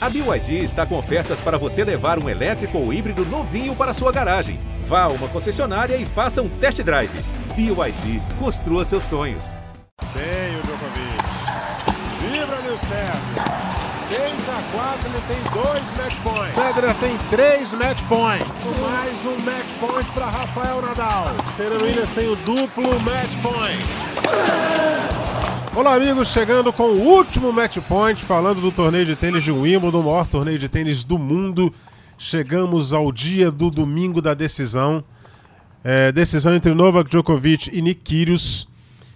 A BYD está com ofertas para você levar um elétrico ou híbrido novinho para sua garagem. Vá a uma concessionária e faça um test drive. BYD, construa seus sonhos. Tem o Djokovic. Vibra, Nil Sérgio. 6 a 4 ele tem dois match points. Federer tem três match points. Mais um match point para Rafael Nadal. Serena Williams tem o duplo match point. Olá, amigos, chegando com o último match point, falando do torneio de tênis de Wimbledon, o maior torneio de tênis do mundo. Chegamos ao dia do domingo da decisão. É, decisão entre Novak Djokovic e Nick Kyrgios.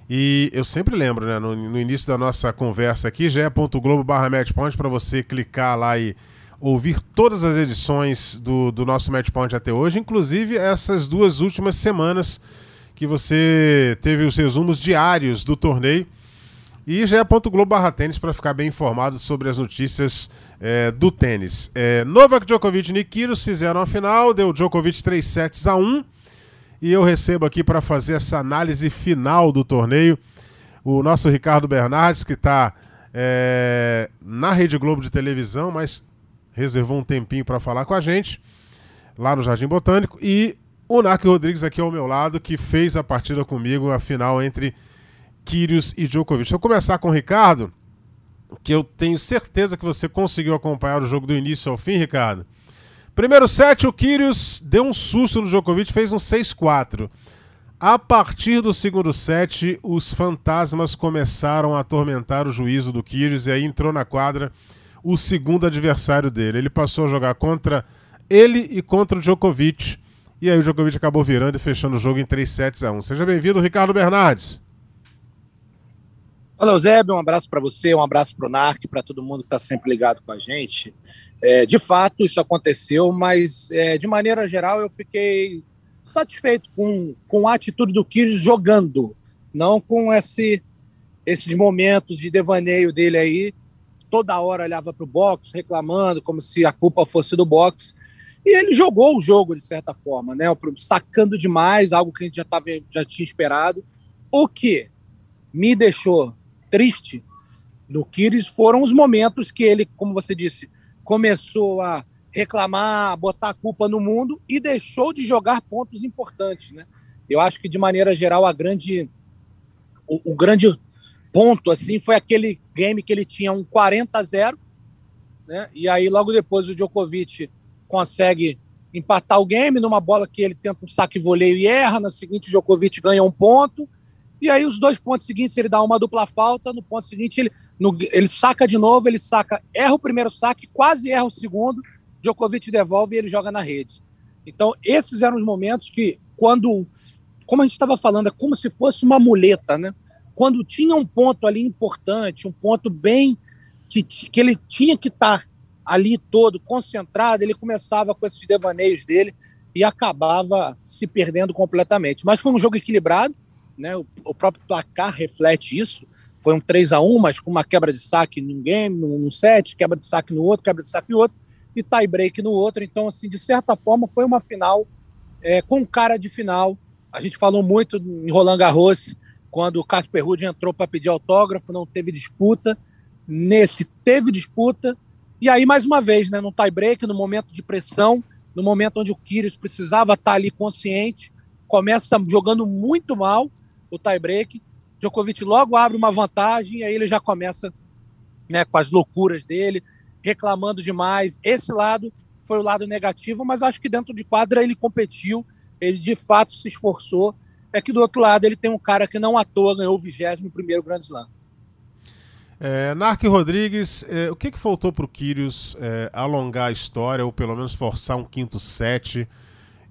E eu sempre lembro, né, no, no início da nossa conversa aqui, ge.globo barra matchpoint para você clicar lá e ouvir todas as edições do, do nosso Matchpoint até hoje, inclusive essas duas últimas semanas que você teve os resumos diários do torneio. E ge.globo barra tênis para ficar bem informado sobre as notícias é, do tênis. É, Novak Djokovic e Nick Kyrgios fizeram a final, deu Djokovic 3 sets a 1 e eu recebo aqui para fazer essa análise final do torneio o nosso Ricardo Bernardes, que está é, na Rede Globo de televisão, mas reservou um tempinho para falar com a gente lá no Jardim Botânico, e o Narco Rodrigues aqui ao meu lado, que fez a partida comigo, a final entre Kyrgios e Djokovic. Eu começar com o Ricardo, que eu tenho certeza que você conseguiu acompanhar o jogo do início ao fim, Ricardo. Primeiro set, o Kyrgios deu um susto no Djokovic, fez um 6-4. A partir do segundo set, os fantasmas começaram a atormentar o juízo do Kyrgios e aí entrou na quadra o segundo adversário dele. Ele passou a jogar contra ele e contra o Djokovic. E aí o Djokovic acabou virando e fechando o jogo em 3 sets a 1. Seja bem-vindo, Ricardo Bernardes. Fala, Eusébio, um abraço para você, um abraço para o NARC, para todo mundo que está sempre ligado com a gente. É, de fato, isso aconteceu, mas é, de maneira geral eu fiquei satisfeito com, com a atitude do Kyrgios jogando, não com esse, esses momentos de devaneio dele aí. Toda hora olhava para o box reclamando como se a culpa fosse do box. E ele jogou o jogo de certa forma, né? Sacando demais, algo que a gente já, tava, já tinha esperado. O que me deixou triste no Kyrgios foram os momentos que ele, como você disse, começou a reclamar, a botar a culpa no mundo e deixou de jogar pontos importantes, né? Eu acho que de maneira geral a grande o, o grande ponto assim foi aquele game que ele tinha um 40 a 0, né? E aí logo depois o Djokovic consegue empatar o game numa bola que ele tenta um saque voleio e erra, na seguinte o Djokovic ganha um ponto e aí, os dois pontos seguintes, ele dá uma dupla falta. No ponto seguinte, ele, no, ele saca de novo, ele saca, erra o primeiro saque, quase erra o segundo. Djokovic devolve e ele joga na rede. Então, esses eram os momentos que, quando, como a gente estava falando, é como se fosse uma muleta, né? Quando tinha um ponto ali importante, um ponto bem que, que ele tinha que estar tá ali todo concentrado, ele começava com esses devaneios dele e acabava se perdendo completamente. Mas foi um jogo equilibrado né? O, o próprio placar reflete isso. Foi um 3 a 1 mas com uma quebra de saque num game, num set, quebra de saque no outro, quebra de saque no outro, e tie break no outro. Então, assim, de certa forma, foi uma final é, com cara de final. A gente falou muito em Roland Garros, quando o Casper Ruud entrou para pedir autógrafo, não teve disputa. Nesse, teve disputa. E aí, mais uma vez, né, no tie break, no momento de pressão, no momento onde o Kyrgios precisava estar ali consciente, começa jogando muito mal, o tie-break. Djokovic logo abre uma vantagem e aí ele já começa né, com as loucuras dele, reclamando demais. Esse lado foi o lado negativo, mas acho que dentro de quadra ele competiu, ele de fato se esforçou. É que do outro lado ele tem um cara que não à toa ganhou o 21 primeiro Grand Slam. É, Narc Rodrigues, é, o que, que faltou para o Kyrgios é, alongar a história ou pelo menos forçar um quinto set?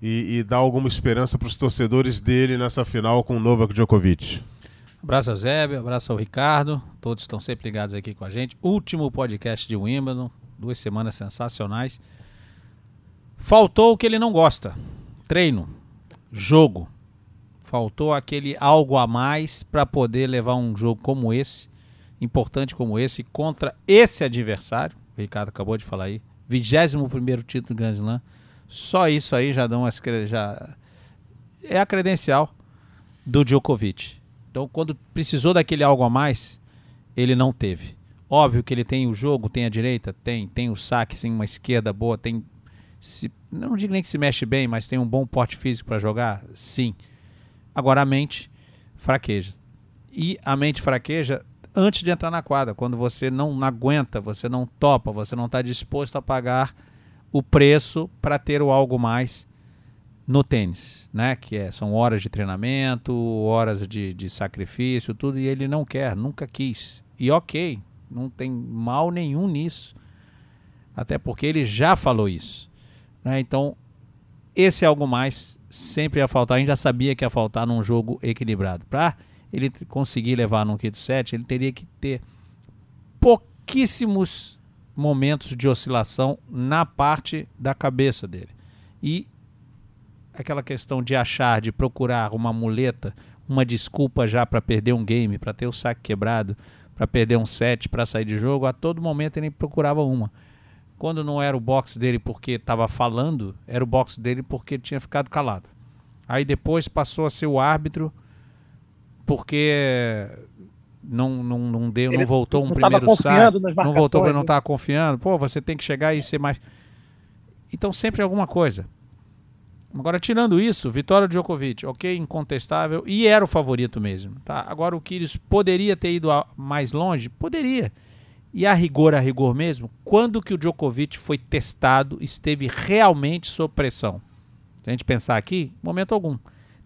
E, e dar alguma esperança para os torcedores dele nessa final com o Novak Djokovic. Abraço ao Zébio, abraço ao Ricardo, todos estão sempre ligados aqui com a gente. Último podcast de Wimbledon, duas semanas sensacionais. Faltou o que ele não gosta: treino, jogo. Faltou aquele algo a mais para poder levar um jogo como esse, importante como esse, contra esse adversário. O Ricardo acabou de falar aí. 21 primeiro título do Grand Slam só isso aí já dão as já é a credencial do Djokovic. Então, quando precisou daquele algo a mais, ele não teve. Óbvio que ele tem o jogo, tem a direita, tem, tem o saque, tem uma esquerda boa, tem. Se, não digo nem que se mexe bem, mas tem um bom porte físico para jogar, sim. Agora a mente fraqueja. E a mente fraqueja antes de entrar na quadra, quando você não aguenta, você não topa, você não está disposto a pagar o preço para ter o algo mais no tênis, né? Que é, são horas de treinamento, horas de, de sacrifício, tudo, e ele não quer, nunca quis. E ok, não tem mal nenhum nisso. Até porque ele já falou isso. Né? Então, esse é algo mais sempre ia faltar. A gente já sabia que ia faltar num jogo equilibrado. Para ele conseguir levar num quinto set, ele teria que ter pouquíssimos momentos de oscilação na parte da cabeça dele. E aquela questão de achar, de procurar uma muleta, uma desculpa já para perder um game, para ter o saque quebrado, para perder um set, para sair de jogo, a todo momento ele procurava uma. Quando não era o box dele porque estava falando, era o box dele porque tinha ficado calado. Aí depois passou a ser o árbitro porque não, não, não deu, não voltou um não primeiro saque, não voltou porque não estava né? confiando. Pô, você tem que chegar e ser mais. Então sempre alguma coisa. Agora, tirando isso, vitória do Djokovic, ok, incontestável, e era o favorito mesmo. Tá? Agora, o Kyrgios poderia ter ido mais longe? Poderia. E a rigor, a rigor mesmo, quando que o Djokovic foi testado, esteve realmente sob pressão? Se a gente pensar aqui, momento algum.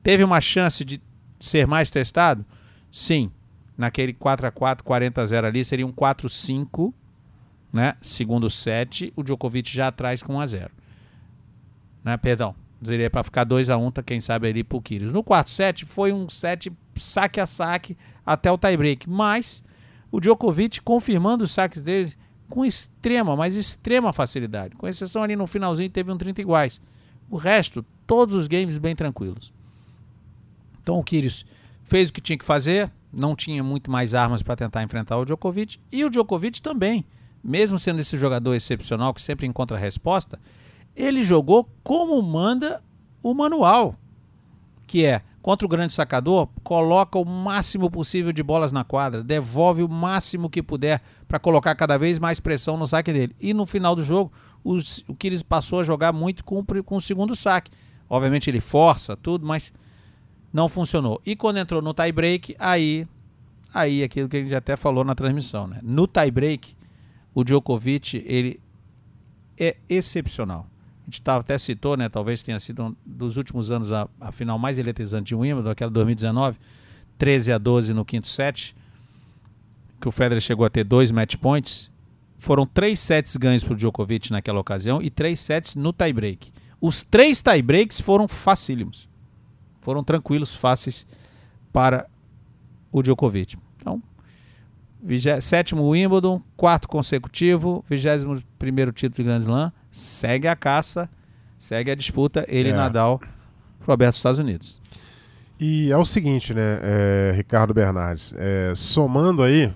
Teve uma chance de ser mais testado? Sim. Naquele 4 a 4 40 a 0 ali, seria um 4 5 né? Segundo set, o Djokovic já atrás com 1 a 0 né? Perdão, Seria para ficar 2 a 1 um, tá, quem sabe ali pro Kyrgios. No 4-7 foi um set saque a saque até o tie-break, mas o Djokovic confirmando os saques dele com extrema, mas extrema facilidade. Com exceção ali no finalzinho teve um 30 iguais. O resto, todos os games bem tranquilos. Então o Kyrgios fez o que tinha que fazer, não tinha muito mais armas para tentar enfrentar o Djokovic e o Djokovic também, mesmo sendo esse jogador excepcional que sempre encontra resposta, ele jogou como manda o manual, que é contra o grande sacador, coloca o máximo possível de bolas na quadra, devolve o máximo que puder para colocar cada vez mais pressão no saque dele. E no final do jogo, os, o que ele passou a jogar muito com, com o segundo saque. Obviamente ele força tudo, mas não funcionou. E quando entrou no tie break, aí aí aquilo que a gente até falou na transmissão, né? No tie break, o Djokovic, ele é excepcional a gente tá, até citou, né? Talvez tenha sido um dos últimos anos a, a final mais eletrizante de Wimbledon, aquela 2019, 13 a 12 no quinto set, que o Federer chegou a ter dois match points. Foram três sets ganhos para o Djokovic naquela ocasião e três sets no tie-break. Os três tie-breaks foram facílimos. Foram tranquilos, fáceis para o Djokovic. Então, sétimo Wimbledon, quarto consecutivo, vigésimo primeiro título de Grand Slam, segue a caça, segue a disputa, ele é. Nadal, Roberto dos Estados Unidos. E é o seguinte, né, é, Ricardo Bernardes, é, somando aí,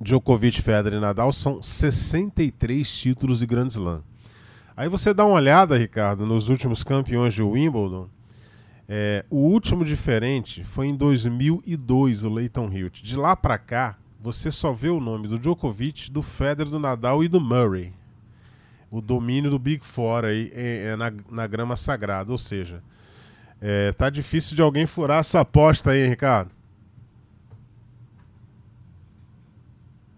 Djokovic, Federer e Nadal são 63 títulos de Grand Slam. Aí você dá uma olhada, Ricardo, nos últimos campeões de Wimbledon. É, o último diferente foi em 2002, o Leighton Hewitt. De lá para cá, você só vê o nome do Djokovic, do Federer, do Nadal e do Murray o domínio do Big Four aí é, é na, na grama sagrada. Ou seja, é, tá difícil de alguém furar essa aposta aí, Ricardo.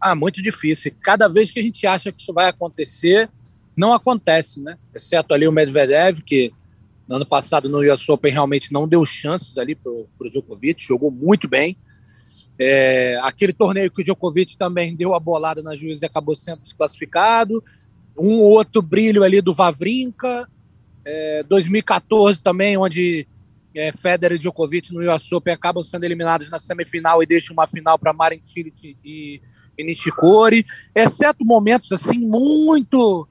Ah, muito difícil. Cada vez que a gente acha que isso vai acontecer, não acontece, né? Exceto ali o Medvedev, que no ano passado no US Open realmente não deu chances ali para o Djokovic, jogou muito bem. É, aquele torneio que o Djokovic também deu a bolada na juíza e acabou sendo desclassificado um outro brilho ali do Vavrinka, é, 2014 também, onde é, Federer e Djokovic no US Open acabam sendo eliminados na semifinal e deixam uma final para Marin Cilic e, e Nishikori, exceto momentos assim muito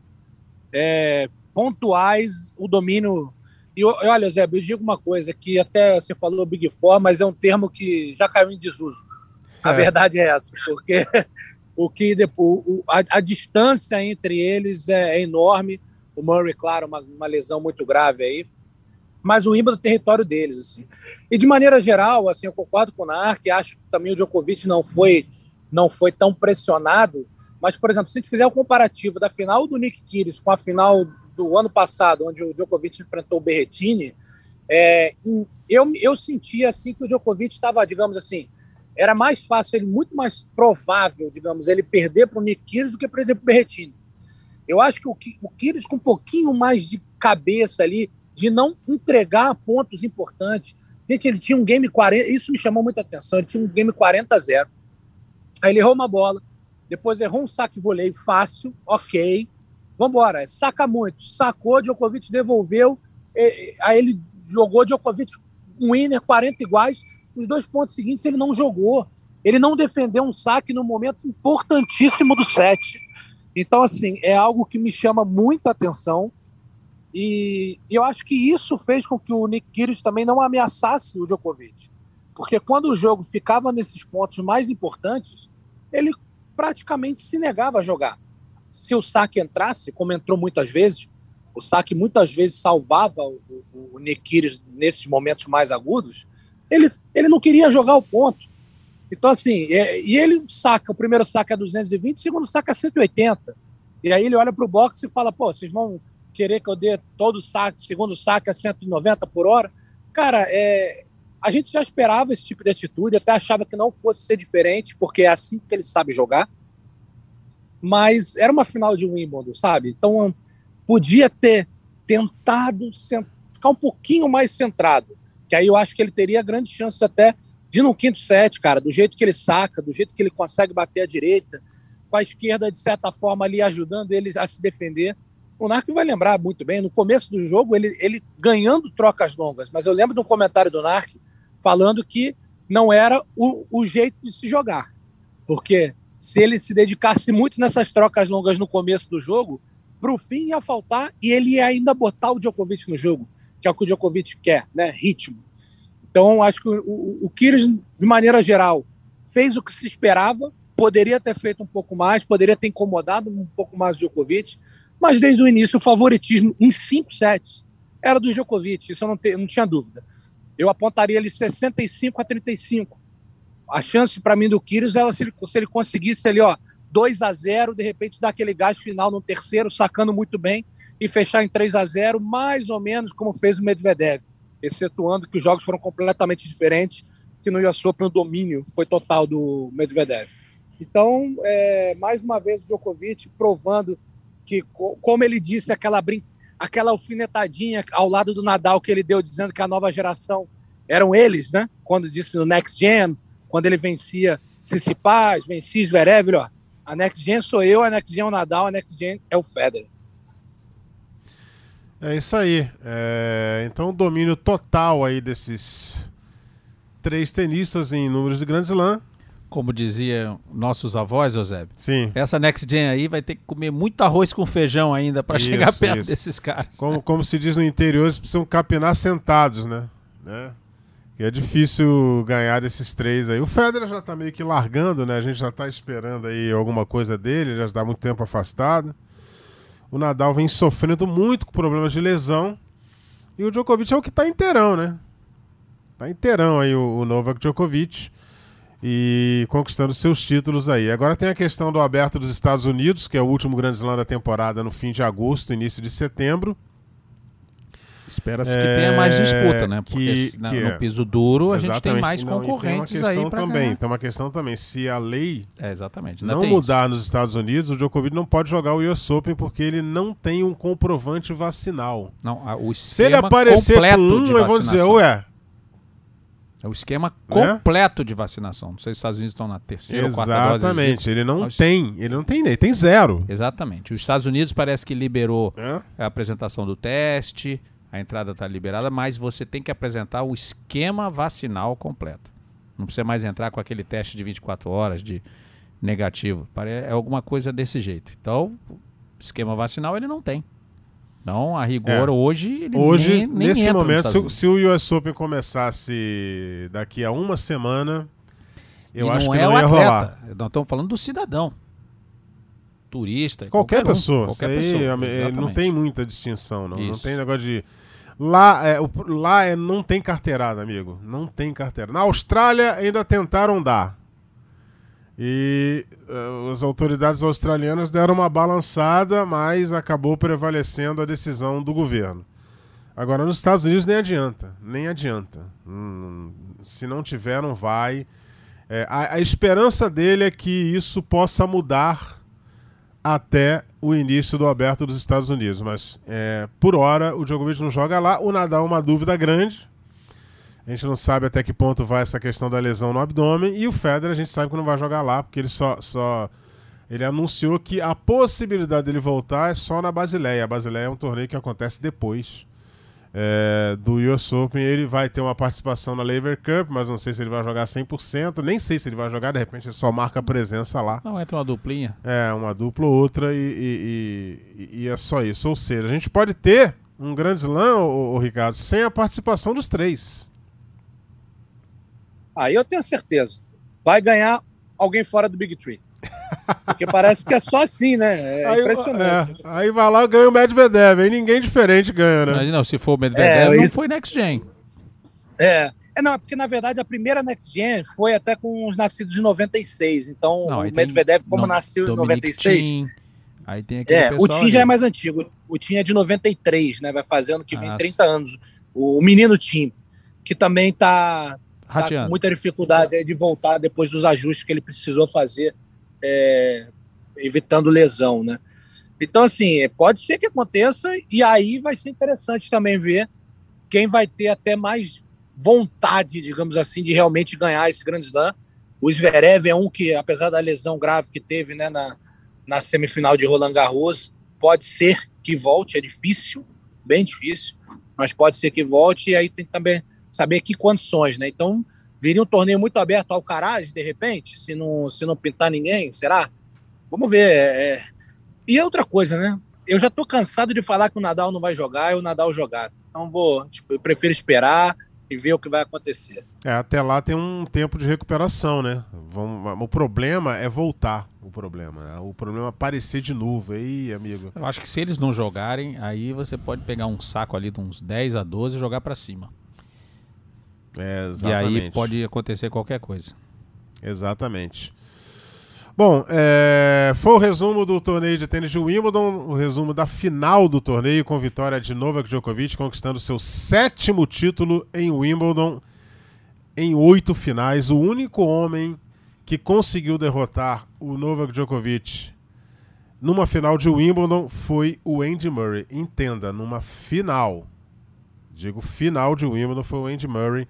é, pontuais, o domínio. E olha, Zé, eu digo uma coisa que até você falou Big Four, mas é um termo que já caiu em desuso. A é. verdade é essa, porque o que depois, a, a, distância entre eles é, é, enorme. O Murray, claro, uma, uma lesão muito grave aí, mas o Wimbledon é território deles. Assim. E de maneira geral, assim, eu concordo com o Nark, acho que também o Djokovic não foi não foi tão pressionado. Mas, por exemplo, se a gente fizer o um comparativo da final do Nick Kyrgios com a final do ano passado, onde o Djokovic enfrentou o Berrettini, é, eu, eu sentia assim que o Djokovic estava, digamos assim, era mais fácil, ele muito mais provável, digamos, ele perder para o Nick Kyrgios do que perder para o Berrettini. Eu acho que o, o Kyrgios com um pouquinho mais de cabeça ali, de não entregar pontos importantes. Gente, ele tinha um game 40, isso me chamou muita atenção, ele tinha um game 40 a 0. Aí ele errou uma bola, depois errou um saque voleio fácil, ok. Vambora, saca muito. Sacou, Djokovic devolveu, aí ele jogou Djokovic um winner, 40 iguais. Os dois pontos seguintes ele não jogou. Ele não defendeu um saque no momento importantíssimo do set. Então, assim, é algo que me chama muita atenção. E, eu acho que isso fez com que o Nick Kyrgios também não ameaçasse o Djokovic. Porque quando o jogo ficava nesses pontos mais importantes, ele praticamente se negava a jogar. Se o saque entrasse, como entrou muitas vezes, o saque muitas vezes salvava o, o, o nesses momentos mais agudos, ele, ele não queria jogar o ponto. Então, assim, é, e ele saca, o primeiro saque é 220, o segundo saque é 180. E aí ele olha para o boxe e fala, pô, vocês vão querer que eu dê todo o saque, segundo saque a 190 por hora? Cara, é, a gente já esperava esse tipo de atitude, até achava que não fosse ser diferente, porque é assim que ele sabe jogar. Mas era uma final de Wimbledon, sabe? Então podia ter tentado ficar um pouquinho mais centrado, que aí eu acho que ele teria grande chance até de no quinto set, cara, do jeito que ele saca, do jeito que ele consegue bater a direita, com a esquerda, de certa forma, ali ajudando ele a se defender. O Narco vai lembrar muito bem, no começo do jogo, ele, ele ganhando trocas longas, mas eu lembro de um comentário do Narco falando que não era o, o jeito de se jogar. Porque se ele se dedicasse muito nessas trocas longas no começo do jogo, para o fim ia faltar e ele ia ainda botar o Djokovic no jogo, que é o que o Djokovic quer, né? Ritmo. Então, acho que o, o, o Kyrgios, de maneira geral, fez o que se esperava, poderia ter feito um pouco mais, poderia ter incomodado um pouco mais o Djokovic, mas desde o início o favoritismo em cinco sets era do Djokovic, isso eu não, te, não tinha dúvida. Eu apontaria ele 65 a 35. A chance para mim do Kyrgios era se ele, se ele conseguisse ali, ó, 2 a 0 de repente dar aquele gás final no terceiro, sacando muito bem e fechar em 3 a 0 mais ou menos como fez o Medvedev, excetuando que os jogos foram completamente diferentes, que no US o domínio foi total do Medvedev. Então, é, mais uma vez o Djokovic provando que, como ele disse, aquela, brin aquela alfinetadinha ao lado do Nadal que ele deu, dizendo que a nova geração eram eles, né? Quando disse no Next Gen, quando ele vencia Tsitsipas, vencia Zverev, ó, a Next Gen sou eu, a Next Gen é o Nadal, a Next Gen é o Federer. É isso aí. É, então, domínio total aí desses três tenistas em números de Grand Slam. Como diziam nossos avós, Eusébio. Sim. Essa Next Gen aí vai ter que comer muito arroz com feijão ainda para chegar perto isso. desses caras. Como, como se diz no interior, eles precisam capinar sentados, né? né? E é difícil ganhar desses três aí. O Federer já tá meio que largando, né? A gente já tá esperando aí alguma coisa dele, já está muito tempo afastado. O Nadal vem sofrendo muito com problemas de lesão. E o Djokovic é o que tá inteirão, né? Tá inteirão aí o, o Novak Djokovic. E conquistando seus títulos aí. Agora tem a questão do aberto dos Estados Unidos, que é o último grande slam da temporada no fim de agosto, início de setembro. Espera-se é, que tenha mais disputa, né? Porque que, na, que no é. piso duro a gente tem mais não, concorrentes tem aí para também. Tem uma questão também. Se a lei é, exatamente. não mudar isso. nos Estados Unidos, o Djokovic não pode jogar o US Open porque ele não tem um comprovante vacinal. Não, o Se ele aparecer com um, eu vou dizer, ué, é o esquema né? completo de vacinação. Não sei se os Estados Unidos estão na terceira Exatamente. ou quarta dose. Exatamente. Ele não tem. Ele não tem, ele tem zero. Exatamente. Os Estados Unidos parece que liberou é? a apresentação do teste a entrada está liberada, mas você tem que apresentar o esquema vacinal completo. Não precisa mais entrar com aquele teste de 24 horas de negativo. É alguma coisa desse jeito. Então, esquema vacinal ele não tem. Então, a rigor, é. hoje, ele hoje nem, nem nesse momento, se, se, o US Open começasse daqui a uma semana, eu e acho que é não ia atleta. rolar. Nós estamos falando do cidadão turista. Qualquer, qualquer pessoa. Um, qualquer pessoa. É, não tem muita distinção, não. Isso. Não tem negócio de. Lá, é, lá é, não tem carteirada, amigo. Não tem carteira. Na Austrália ainda tentaram dar. E uh, as autoridades australianas deram uma balançada, mas acabou prevalecendo a decisão do governo. Agora, nos Estados Unidos nem adianta, nem adianta. Hum, se não tiver, não vai. É, a, a, esperança dele é que isso possa mudar até o início do aberto dos Estados Unidos. Mas, é, por hora, o Djokovic não joga lá. O Nadal é uma dúvida grande. A gente não sabe até que ponto vai essa questão da lesão no abdômen. E o Federer a gente sabe que não vai jogar lá, porque ele só, só ele anunciou que a possibilidade dele voltar é só na Basileia. A Basileia é um torneio que acontece depois é, do US Open. Ele vai ter uma participação na Lever Cup, mas não sei se ele vai jogar 100%. Nem sei se ele vai jogar, de repente ele só marca a presença lá. Não, entra uma duplinha. É, uma dupla ou outra e, e, e, e, é só isso. Ou seja, a gente pode ter um grande slam, o, o Ricardo, sem a participação dos três. Aí eu tenho certeza. Vai ganhar alguém fora do Big Tree. Porque parece que é só assim, né? É aí, impressionante. É, aí vai lá e ganha o Medvedev, aí ninguém diferente ganha, né? Mas não, se for o Medvedev, é, não foi Next Gen. É. É, não, é porque na verdade a primeira Next Gen foi até com os nascidos de 96. Então não, o Medvedev, como não, nasceu em 96. Tim, aí tem aquele É, o Tim já é mais antigo. O Tim é de 93, né? Vai fazendo que vem ah, 30 anos. O, o menino Tim, que também tá, tá com muita dificuldade de voltar depois dos ajustes que ele precisou fazer é, evitando lesão, né? Então, assim, pode ser que aconteça, e aí vai ser interessante também ver quem vai ter até mais vontade, digamos assim, de realmente ganhar esse grande slam. O Zverev é um que, apesar da lesão grave que teve né, na, na semifinal de Roland Garros, pode ser que volte, é difícil, bem difícil, mas pode ser que volte, e aí tem também saber que condições, né? Então, Viria um torneio muito aberto ao Caraz, de repente, se não, se não pintar ninguém, será? Vamos ver. É... é. E outra coisa, né? Eu já estou cansado de falar que o Nadal não vai jogar e o Nadal jogar. Então vou, tipo, eu prefiro esperar e ver o que vai acontecer. É, até lá tem um tempo de recuperação, né? Vamos, o problema é voltar. O problema. Né? O problema é aparecer de novo. Aí, amigo. Eu acho que se eles não jogarem, aí você pode pegar um saco ali de uns 10 a 12 e jogar para cima. É, exatamente. E aí pode acontecer qualquer coisa. Exatamente. Bom, é, foi o resumo do torneio de tênis de Wimbledon, o resumo da final do torneio com vitória de Novak Djokovic conquistando seu sétimo título em Wimbledon em oito finais. O único homem que conseguiu derrotar o Novak Djokovic numa final de Wimbledon foi o Andy Murray. Entenda, numa final. Digo, final de Wimbledon foi o Andy Murray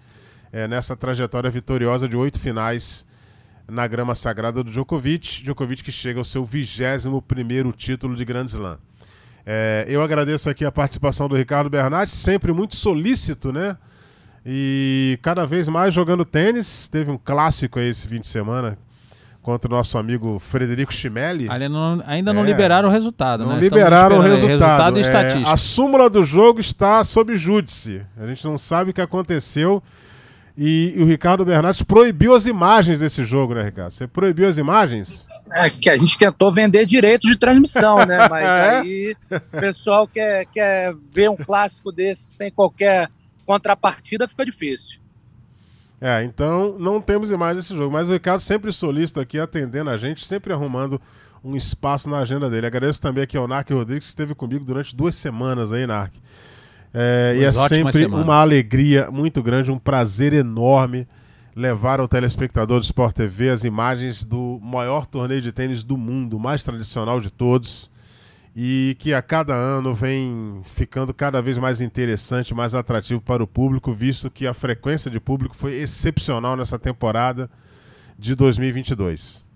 é, nessa trajetória vitoriosa de oito finais na grama sagrada do Djokovic. Djokovic que chega ao seu 21 primeiro título de Grand Slam. É, eu agradeço aqui a participação do Ricardo Bernardi, sempre muito solícito, né? E cada vez mais jogando tênis. Teve um clássico aí esse fim de semana contra o nosso amigo Frederico Chimelli. Ainda não, ainda não é, liberaram o resultado, não né? liberaram o resultado. resultado e. É, a súmula do jogo está sob júdice. A gente não sabe o que aconteceu. E, o Ricardo Bernardes proibiu as imagens desse jogo, né, Ricardo? Você proibiu as imagens? É, que a gente tentou vender direitos de transmissão, né? Mas é? aí o pessoal quer, quer ver um clássico desse sem qualquer contrapartida, fica difícil. É, então não temos imagens desse jogo. Mas o Ricardo sempre solícito aqui, atendendo a gente, sempre arrumando um espaço na agenda dele. Agradeço também aqui ao Narc Rodrigues, que esteve comigo durante duas semanas aí, Narc. É, e é sempre semanas. uma alegria muito grande, um prazer enorme levar ao telespectador do Sport TV as imagens do maior torneio de tênis do mundo, mais tradicional de todos, e que a cada ano vem ficando cada vez mais interessante, mais atrativo para o público, visto que a frequência de público foi excepcional nessa temporada de 2022.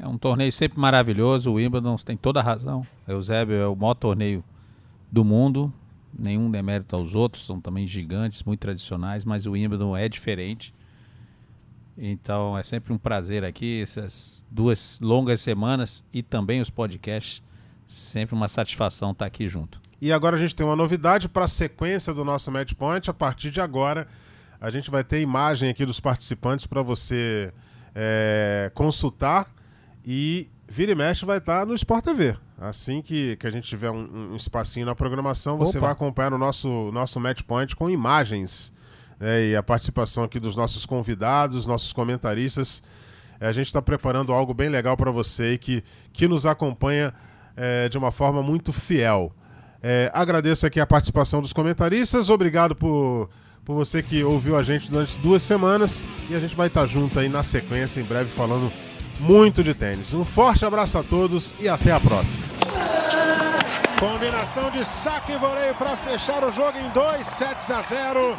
É um torneio sempre maravilhoso, o Wimbledon tem toda a razão. Eusébio é o maior torneio do mundo, nenhum demérito aos outros, são também gigantes, muito tradicionais, mas o Wimbledon é diferente. Então é sempre um prazer aqui, essas duas longas semanas e também os podcasts. Sempre uma satisfação estar aqui junto. E agora a gente tem uma novidade para a sequência do nosso Match Point. A partir de agora, a gente vai ter imagem aqui dos participantes para você é, consultar e vira e mexe vai estar no Sport TV. Assim que, que a gente tiver um, um espacinho na programação, você Opa. vai acompanhar o nosso, nosso Match Point com imagens né, e a participação aqui dos nossos convidados, nossos comentaristas. a gente está preparando algo bem legal para você que, que nos acompanha é, de uma forma muito fiel. É, agradeço aqui a participação dos comentaristas, obrigado por, por você que ouviu a gente durante duas semanas e a gente vai estar junto aí na sequência em breve falando muito de tênis. Um forte abraço a todos e até a próxima. Combinação de saque e voleio para fechar o jogo em 2 sets a 0.